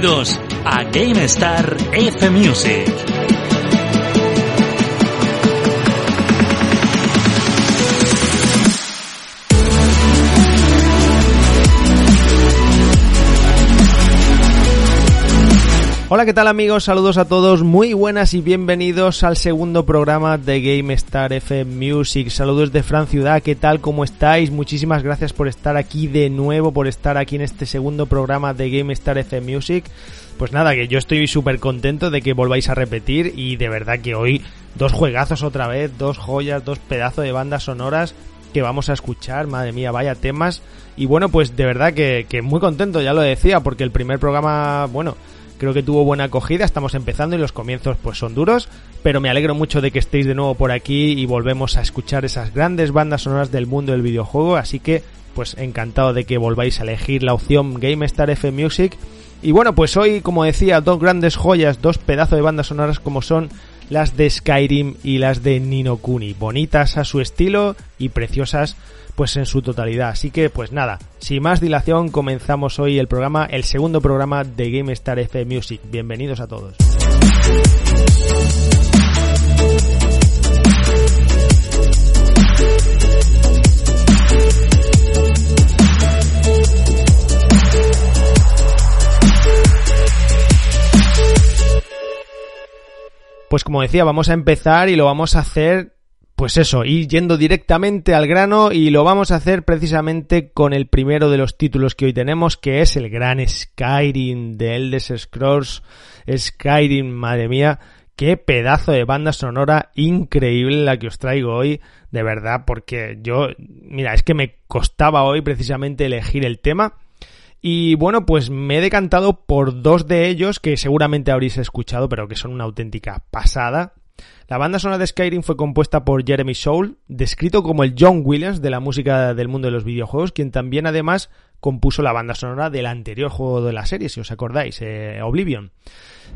Bienvenidos a GameStar F Music. Hola, ¿qué tal amigos? Saludos a todos, muy buenas y bienvenidos al segundo programa de GameStar FM Music. Saludos de Fran Ciudad, ¿qué tal? ¿Cómo estáis? Muchísimas gracias por estar aquí de nuevo, por estar aquí en este segundo programa de GameStar FM Music. Pues nada, que yo estoy súper contento de que volváis a repetir y de verdad que hoy dos juegazos otra vez, dos joyas, dos pedazos de bandas sonoras que vamos a escuchar, madre mía, vaya temas. Y bueno, pues de verdad que, que muy contento, ya lo decía, porque el primer programa, bueno, Creo que tuvo buena acogida, estamos empezando y los comienzos pues son duros, pero me alegro mucho de que estéis de nuevo por aquí y volvemos a escuchar esas grandes bandas sonoras del mundo del videojuego, así que pues encantado de que volváis a elegir la opción GameStar F Music. Y bueno, pues hoy, como decía, dos grandes joyas, dos pedazos de bandas sonoras como son las de Skyrim y las de Nino Kuni, bonitas a su estilo y preciosas pues en su totalidad. Así que pues nada, sin más dilación comenzamos hoy el programa, el segundo programa de GameStar F Music. Bienvenidos a todos. Pues como decía, vamos a empezar y lo vamos a hacer pues eso, ir yendo directamente al grano y lo vamos a hacer precisamente con el primero de los títulos que hoy tenemos, que es el gran Skyrim de Elder Scrolls. Skyrim, madre mía, qué pedazo de banda sonora increíble la que os traigo hoy, de verdad, porque yo, mira, es que me costaba hoy precisamente elegir el tema. Y bueno, pues me he decantado por dos de ellos que seguramente habréis escuchado, pero que son una auténtica pasada. La banda sonora de Skyrim fue compuesta por Jeremy Soule, descrito como el John Williams de la música del mundo de los videojuegos, quien también además compuso la banda sonora del anterior juego de la serie, si os acordáis, eh, Oblivion.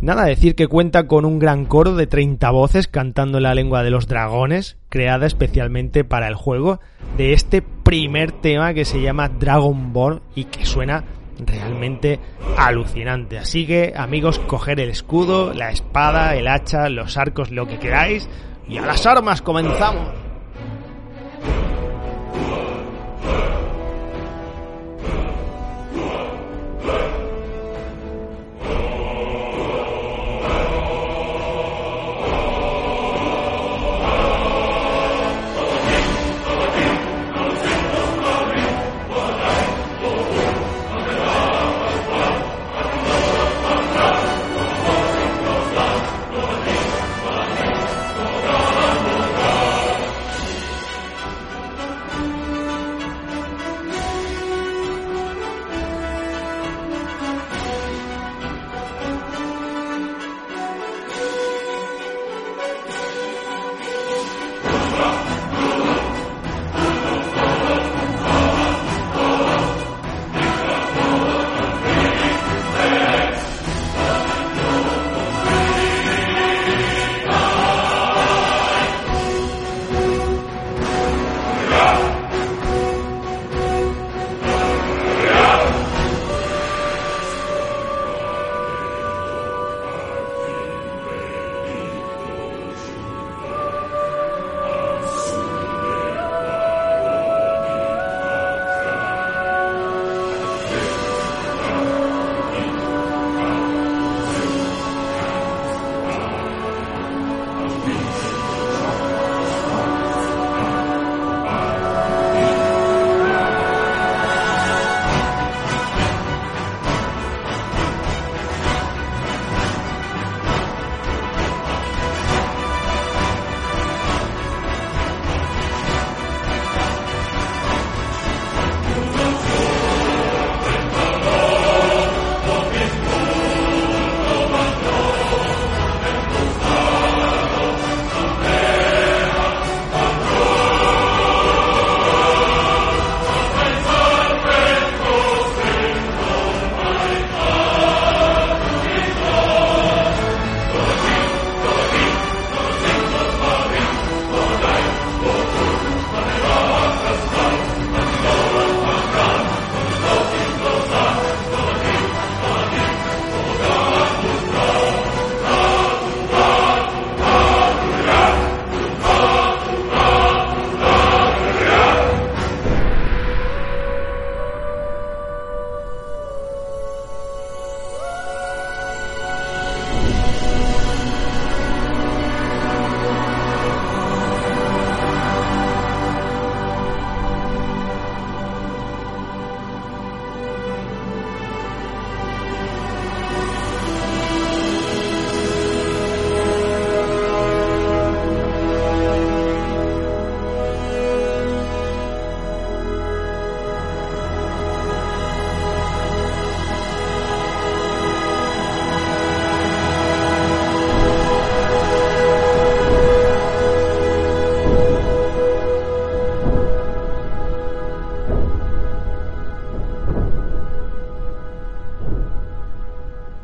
Nada, decir que cuenta con un gran coro de 30 voces cantando en la lengua de los dragones, creada especialmente para el juego, de este primer tema que se llama Dragonborn y que suena realmente alucinante. Así que, amigos, coger el escudo, la espada, el hacha, los arcos, lo que queráis, y a las armas comenzamos.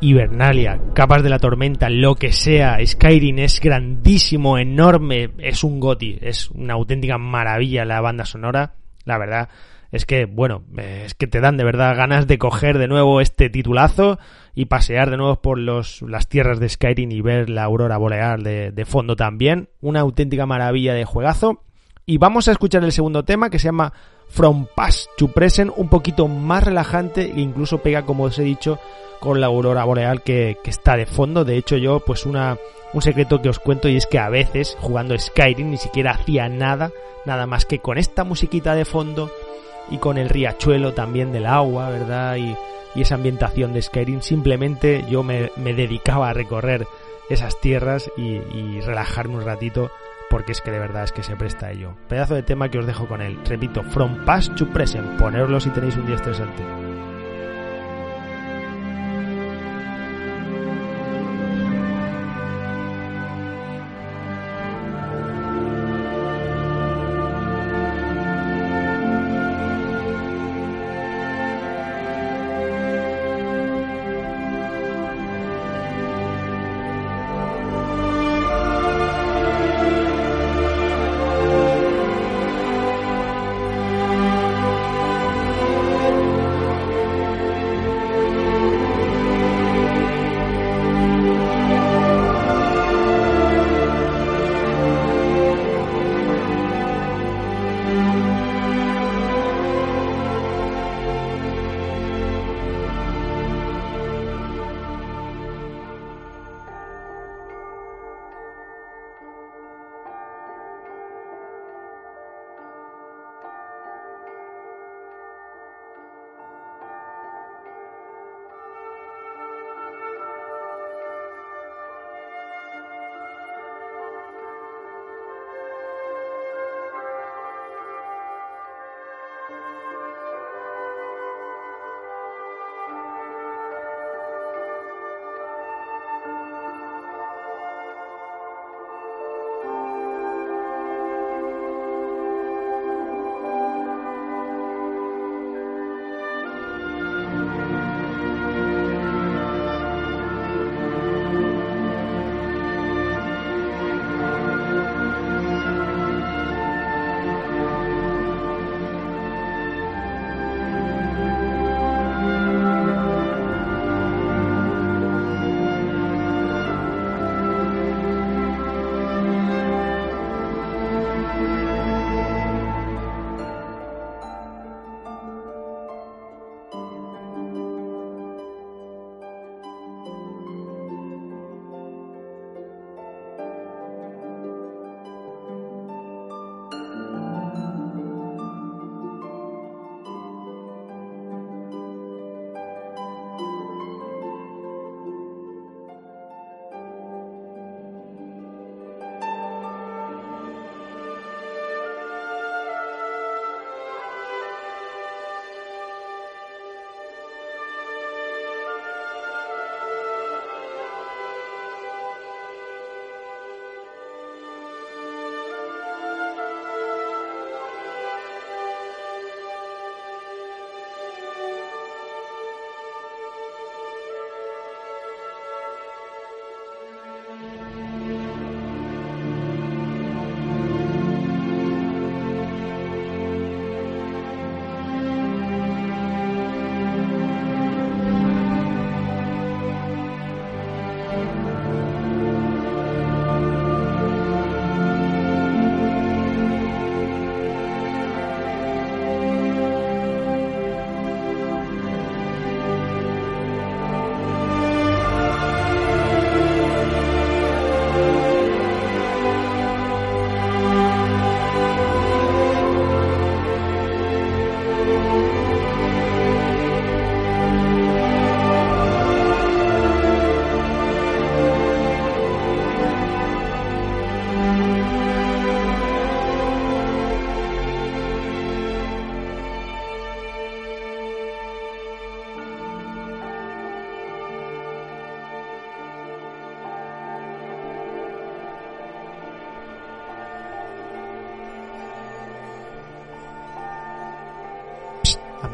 Hibernalia, Capas de la Tormenta, lo que sea, Skyrim es grandísimo, enorme, es un goti, es una auténtica maravilla la banda sonora, la verdad es que, bueno, eh, es que te dan de verdad ganas de coger de nuevo este titulazo y pasear de nuevo por los, las tierras de Skyrim y ver la aurora boreal de, de fondo también, una auténtica maravilla de juegazo. Y vamos a escuchar el segundo tema que se llama From Past to Present, un poquito más relajante e incluso pega, como os he dicho, con la aurora boreal que, que, está de fondo. De hecho, yo, pues una, un secreto que os cuento y es que a veces, jugando Skyrim, ni siquiera hacía nada, nada más que con esta musiquita de fondo y con el riachuelo también del agua, ¿verdad? Y, y esa ambientación de Skyrim, simplemente yo me, me dedicaba a recorrer esas tierras y, y relajarme un ratito porque es que de verdad es que se presta a ello. Pedazo de tema que os dejo con él. Repito, From Past to Present. Ponerlo si tenéis un día estresante.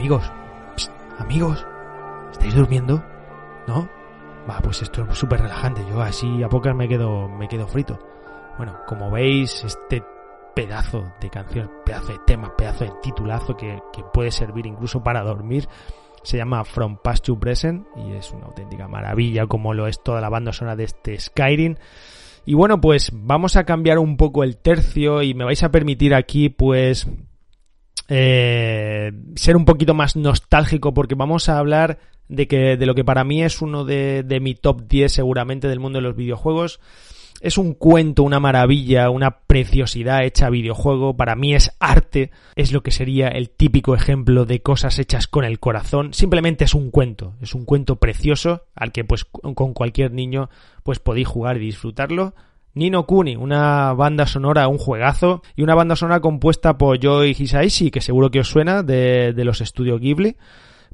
Amigos, Psst, amigos, ¿estáis durmiendo? ¿No? Va, pues esto es súper relajante. Yo así a pocas me quedo, me quedo frito. Bueno, como veis, este pedazo de canción, pedazo de tema, pedazo de titulazo que, que puede servir incluso para dormir, se llama From Past to Present y es una auténtica maravilla como lo es toda la banda sonora de este Skyrim. Y bueno, pues vamos a cambiar un poco el tercio y me vais a permitir aquí pues eh, ser un poquito más nostálgico porque vamos a hablar de que de lo que para mí es uno de, de mi top 10 seguramente del mundo de los videojuegos es un cuento, una maravilla, una preciosidad hecha a videojuego. Para mí es arte, es lo que sería el típico ejemplo de cosas hechas con el corazón. Simplemente es un cuento, es un cuento precioso al que pues con cualquier niño pues podéis jugar y disfrutarlo. Nino Kuni, una banda sonora, un juegazo, y una banda sonora compuesta por Joy Hisaishi, que seguro que os suena, de, de los estudios Ghibli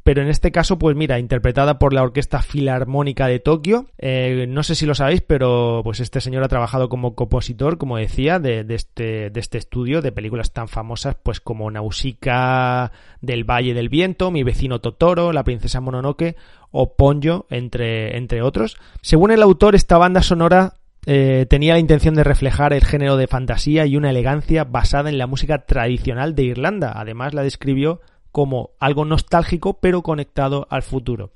pero en este caso, pues mira, interpretada por la Orquesta Filarmónica de Tokio. Eh, no sé si lo sabéis, pero pues este señor ha trabajado como compositor, como decía, de, este, de este estudio, de películas tan famosas pues como Nausicaa del Valle del Viento, Mi vecino Totoro, La princesa Mononoke o Ponyo, entre, entre otros. Según el autor, esta banda sonora eh, tenía la intención de reflejar el género de fantasía y una elegancia basada en la música tradicional de Irlanda. Además, la describió como algo nostálgico pero conectado al futuro.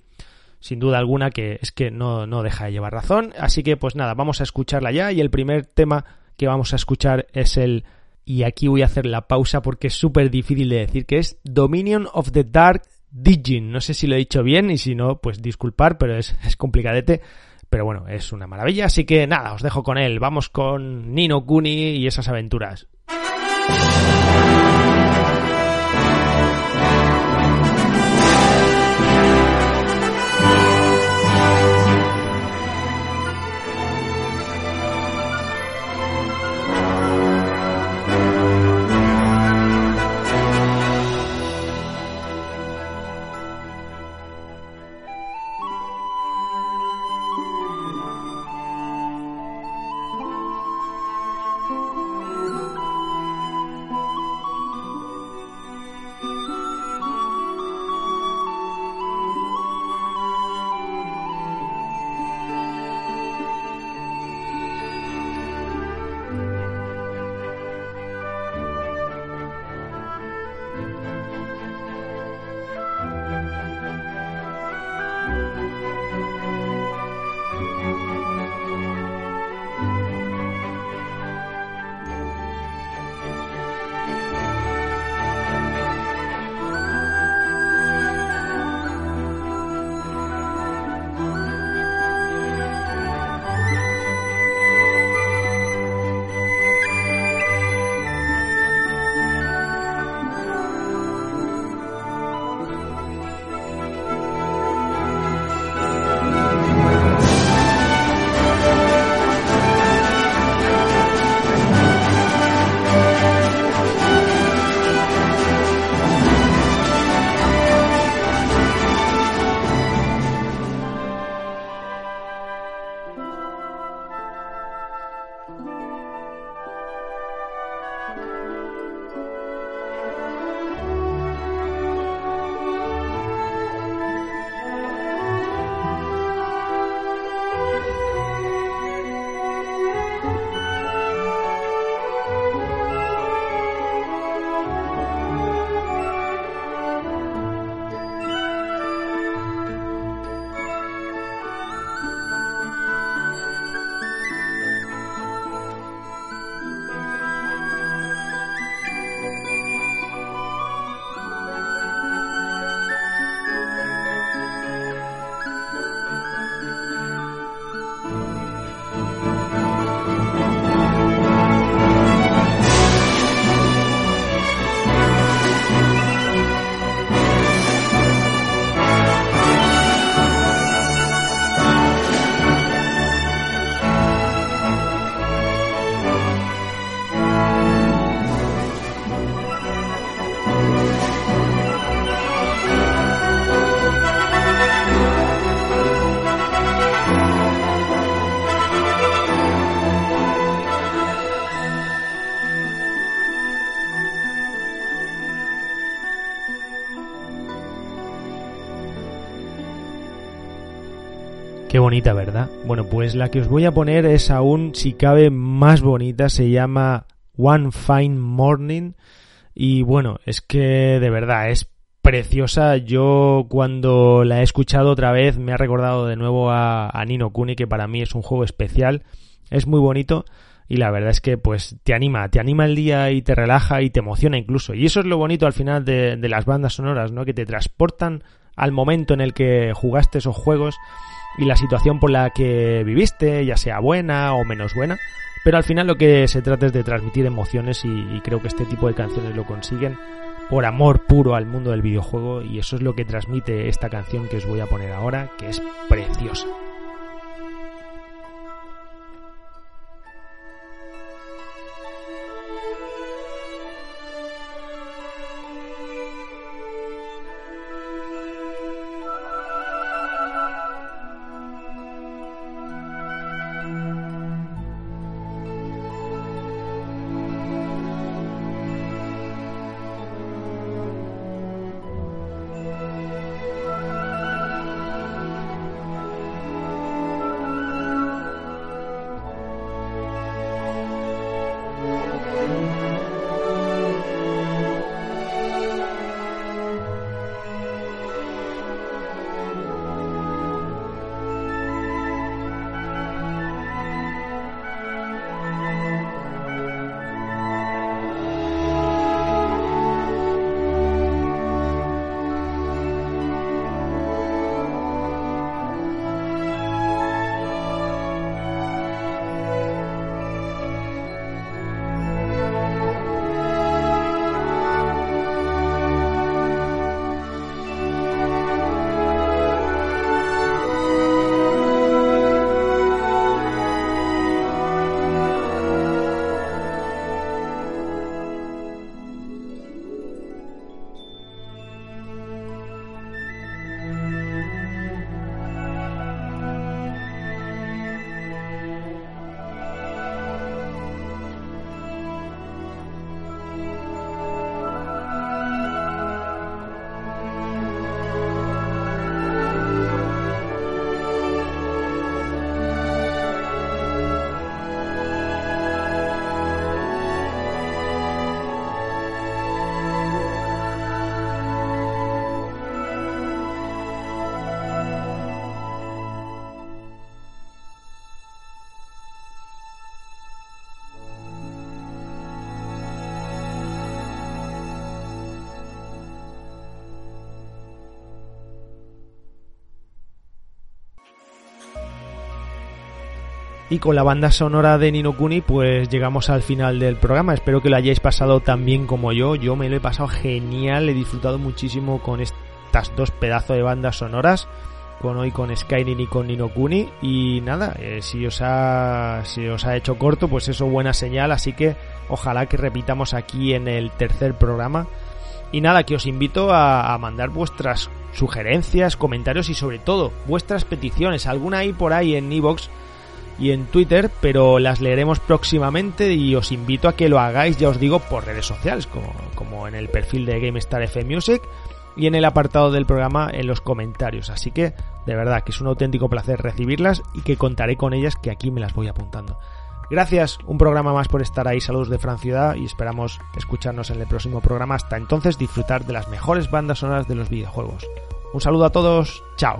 Sin duda alguna que es que no, no deja de llevar razón. Así que pues nada, vamos a escucharla ya y el primer tema que vamos a escuchar es el... Y aquí voy a hacer la pausa porque es súper difícil de decir que es Dominion of the Dark Digin. No sé si lo he dicho bien y si no, pues disculpar, pero es, es complicadete. Pero bueno, es una maravilla. Así que nada, os dejo con él. Vamos con Nino Kuni y esas aventuras. Qué bonita, ¿verdad? Bueno, pues la que os voy a poner es aún, si cabe, más bonita. Se llama One Fine Morning. Y bueno, es que de verdad es preciosa. Yo cuando la he escuchado otra vez me ha recordado de nuevo a, Nino Kuni, que para mí es un juego especial. Es muy bonito y la verdad es que pues te anima, te anima el día y te relaja y te emociona incluso. Y eso es lo bonito al final de, de las bandas sonoras, ¿no? Que te transportan al momento en el que jugaste esos juegos y la situación por la que viviste, ya sea buena o menos buena. Pero al final lo que se trata es de transmitir emociones y, creo que este tipo de canciones lo consiguen por amor puro al mundo del videojuego y eso es lo que transmite esta canción que os voy a poner ahora, que es preciosa. Y con la banda sonora de Nino Kuni, pues llegamos al final del programa. Espero que lo hayáis pasado tan bien como yo. Yo me lo he pasado genial, he disfrutado muchísimo con estas dos pedazos de bandas sonoras. Con hoy con Skyrim y con Nino Kuni. Y nada, eh, si os ha si os ha hecho corto, pues eso buena señal. Así que ojalá que repitamos aquí en el tercer programa. Y nada, que os invito a, mandar vuestras sugerencias, comentarios y sobre todo vuestras peticiones. Alguna ahí por ahí en Evox y en Twitter, pero las leeremos próximamente y os invito a que lo hagáis, ya os digo, por redes sociales, como, como en el perfil de GameStar F Music y en el apartado del programa en los comentarios. Así que, de verdad, que es un auténtico placer recibirlas y que contaré con ellas, que aquí me las voy apuntando. Gracias, un programa más por estar ahí. Saludos de Fran Ciudad y esperamos escucharnos en el próximo programa. Hasta entonces, disfrutar de las mejores bandas sonoras de los videojuegos. Un saludo a todos, chao.